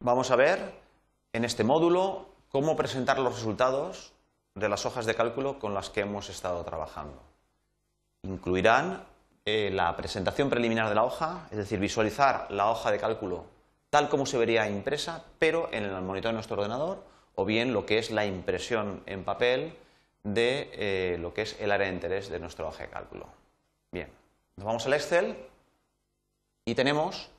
Vamos a ver en este módulo cómo presentar los resultados de las hojas de cálculo con las que hemos estado trabajando. Incluirán eh, la presentación preliminar de la hoja, es decir, visualizar la hoja de cálculo tal como se vería impresa, pero en el monitor de nuestro ordenador, o bien lo que es la impresión en papel de eh, lo que es el área de interés de nuestra hoja de cálculo. Bien, nos vamos al Excel y tenemos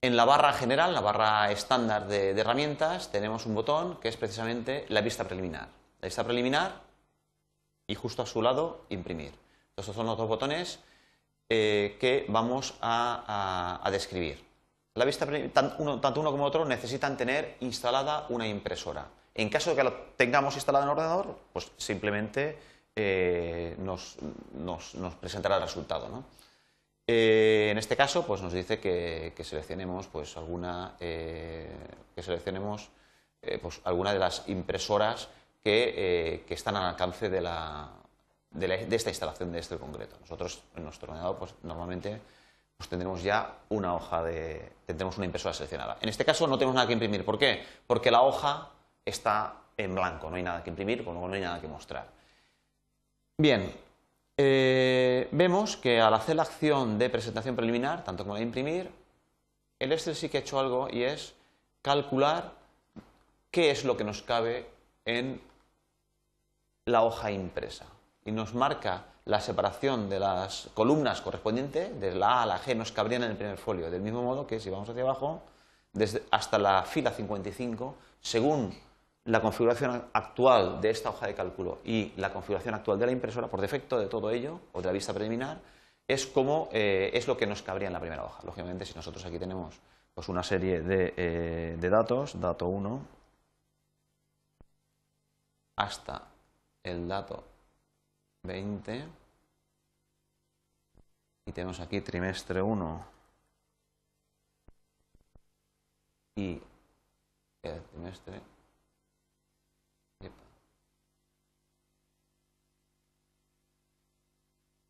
en la barra general, la barra estándar de, herramientas, tenemos un botón que es precisamente la vista preliminar. La vista preliminar y justo a su lado imprimir. Estos son los dos botones eh, que vamos a, describir. La vista, tanto uno, tanto uno como otro necesitan tener instalada una impresora. En caso de que lo tengamos instalada en el ordenador, pues simplemente eh, nos, presentará el resultado. Eh, en este caso, pues nos dice que, seleccionemos pues alguna que seleccionemos pues alguna de las impresoras que, están al alcance de, la, de, esta instalación de este concreto. Nosotros en nuestro ordenador pues, normalmente pues, tendremos ya una hoja de, tendremos una impresora seleccionada. En este caso no tenemos nada que imprimir. ¿Por qué? Porque la hoja está en blanco, no hay nada que imprimir, con no hay nada que mostrar. Bien, eh, vemos que al hacer la acción de presentación preliminar, tanto como de imprimir, el Excel sí que ha hecho algo y es calcular qué es lo que nos cabe en la hoja impresa. Y nos marca la separación de las columnas correspondientes, desde la A a la G nos cabrían en el primer folio, del mismo modo que si vamos hacia abajo, desde hasta la fila 55, según la configuración actual de esta hoja de cálculo y la configuración actual de la impresora, por defecto de todo ello, o de la vista preliminar, es, como, eh, es lo que nos cabría en la primera hoja. Lógicamente, si nosotros aquí tenemos pues, una serie de, eh, de datos, dato 1, hasta el dato 20 y tenemos aquí trimestre 1 y el trimestre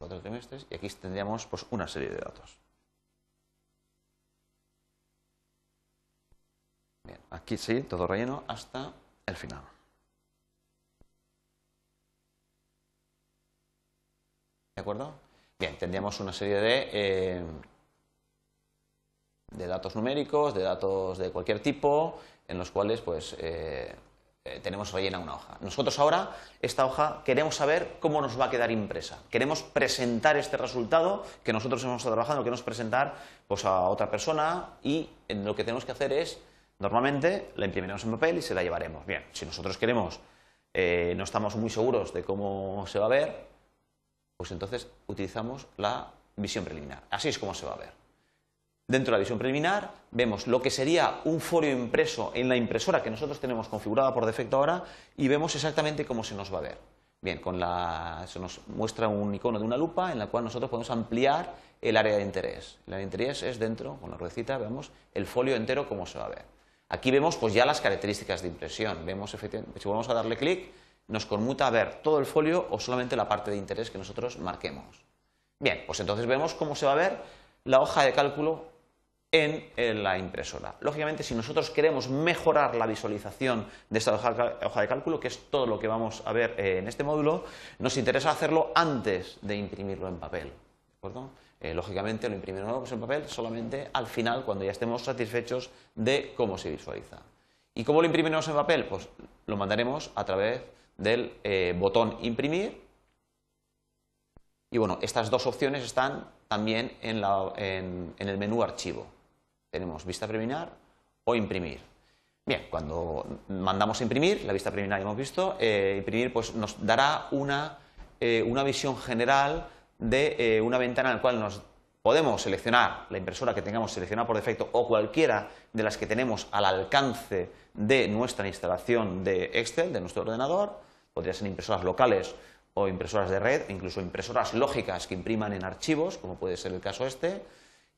cuatro trimestres y aquí tendríamos pues una serie de datos. Bien, aquí sí, todo relleno hasta el final. ¿De acuerdo? Bien, tendríamos una serie de, eh, de datos numéricos, de datos de cualquier tipo, en los cuales pues, eh, eh, tenemos rellena una hoja. Nosotros ahora, esta hoja, queremos saber cómo nos va a quedar impresa. Queremos presentar este resultado que nosotros hemos estado trabajando, lo queremos presentar pues, a otra persona y lo que tenemos que hacer es, normalmente, la imprimiremos en papel y se la llevaremos. Bien, si nosotros queremos, no estamos muy seguros de cómo se va a ver, pues entonces utilizamos la visión preliminar. Así es como se va a ver. Dentro de la visión preliminar vemos lo que sería un folio impreso en la impresora que nosotros tenemos configurada por defecto ahora y vemos exactamente cómo se nos va a ver. Bien, con la, se nos muestra un icono de una lupa en la cual nosotros podemos ampliar el área de interés. El área de interés es dentro, con la ruedecita, vemos el folio entero cómo se va a ver. Aquí vemos pues ya las características de impresión. Vemos, si volvemos a darle clic, nos conmuta a ver todo el folio o solamente la parte de interés que nosotros marquemos. Bien, pues entonces vemos cómo se va a ver la hoja de cálculo en, la impresora. Lógicamente, si nosotros queremos mejorar la visualización de esta hoja, de cálculo, que es todo lo que vamos a ver eh, en este módulo, nos interesa hacerlo antes de imprimirlo en papel. Eh, lógicamente, lo imprimiremos en papel solamente al final, cuando ya estemos satisfechos de cómo se visualiza. ¿Y cómo lo imprimiremos en papel? Pues lo mandaremos a través del eh, botón imprimir. Y bueno, estas dos opciones están también en, el menú archivo. Tenemos vista preliminar o imprimir. Bien, cuando mandamos a imprimir, la vista preliminar hemos visto, eh, imprimir pues nos dará una, eh, una visión general de una ventana en la cual nos podemos seleccionar la impresora que tengamos seleccionada por defecto o cualquiera de las que tenemos al alcance de nuestra instalación de Excel, de nuestro ordenador, podrían ser impresoras locales o impresoras de red, incluso impresoras lógicas que impriman en archivos, como puede ser el caso este,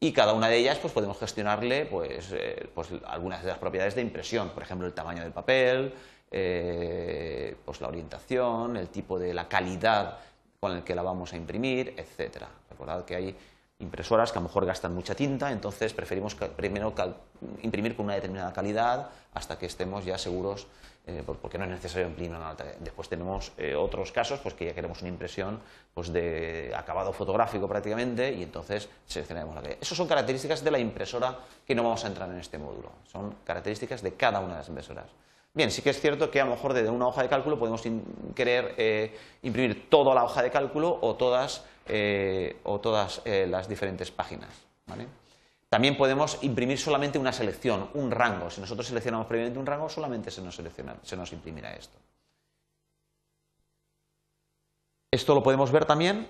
y cada una de ellas pues, podemos gestionarle pues, eh, pues, algunas de las propiedades de impresión, por ejemplo, el tamaño del papel, eh, pues la orientación, el tipo de la calidad con el que la vamos a imprimir, etcétera. Recordad que hay impresoras que a lo mejor gastan mucha tinta, entonces preferimos primero imprimir con una determinada calidad hasta que estemos ya seguros, eh, porque no es necesario imprimir una alta. Después tenemos eh, otros casos pues que ya queremos una impresión pues de acabado fotográfico prácticamente y entonces seleccionaremos la calidad. Esas son características de la impresora que no vamos a entrar en este módulo, son características de cada una de las impresoras. Bien, sí que es cierto que a lo mejor desde una hoja de cálculo podemos querer eh, imprimir toda la hoja de cálculo o todas, o todas las diferentes páginas. También podemos imprimir solamente una selección, un rango. Si nosotros seleccionamos previamente un rango, solamente se nos, se nos imprimirá esto. Esto lo podemos ver también,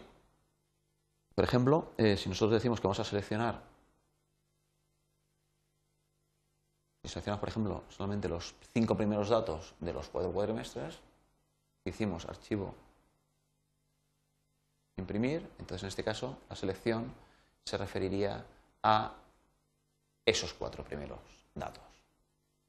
por ejemplo, si nosotros decimos que vamos a seleccionar Si seleccionamos, por ejemplo, solamente los cinco primeros datos de los cuatro cuadrimestres, hicimos archivo imprimir, entonces en este caso la selección se referiría a esos cuatro primeros datos.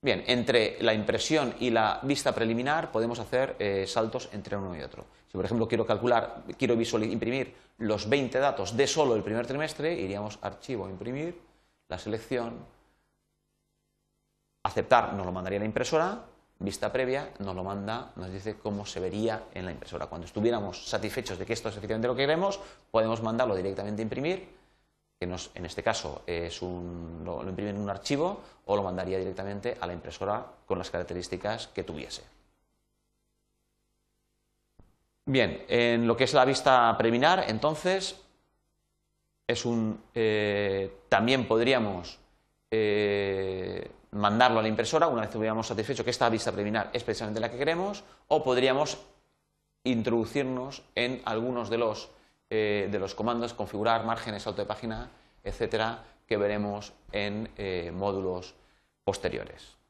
Bien, entre la impresión y la vista preliminar podemos hacer eh, saltos entre uno y otro. Si, por ejemplo, quiero calcular, quiero imprimir los 20 datos de solo el primer trimestre, iríamos archivo, imprimir, la selección, Aceptar nos lo mandaría la impresora, vista previa nos lo manda, nos dice cómo se vería en la impresora. Cuando estuviéramos satisfechos de que esto es efectivamente lo que queremos, podemos mandarlo directamente a imprimir, que en este caso es un, lo, lo imprime en un archivo, o lo mandaría directamente a la impresora con las características que tuviese. Bien, en lo que es la vista preliminar, entonces, es un, eh, también podríamos eh, mandarlo a la impresora una vez que hubiéramos satisfecho que esta vista preliminar es precisamente la que queremos, o podríamos introducirnos en algunos de los, eh, de los comandos, configurar márgenes, salto de página, etcétera, que veremos en eh, módulos posteriores.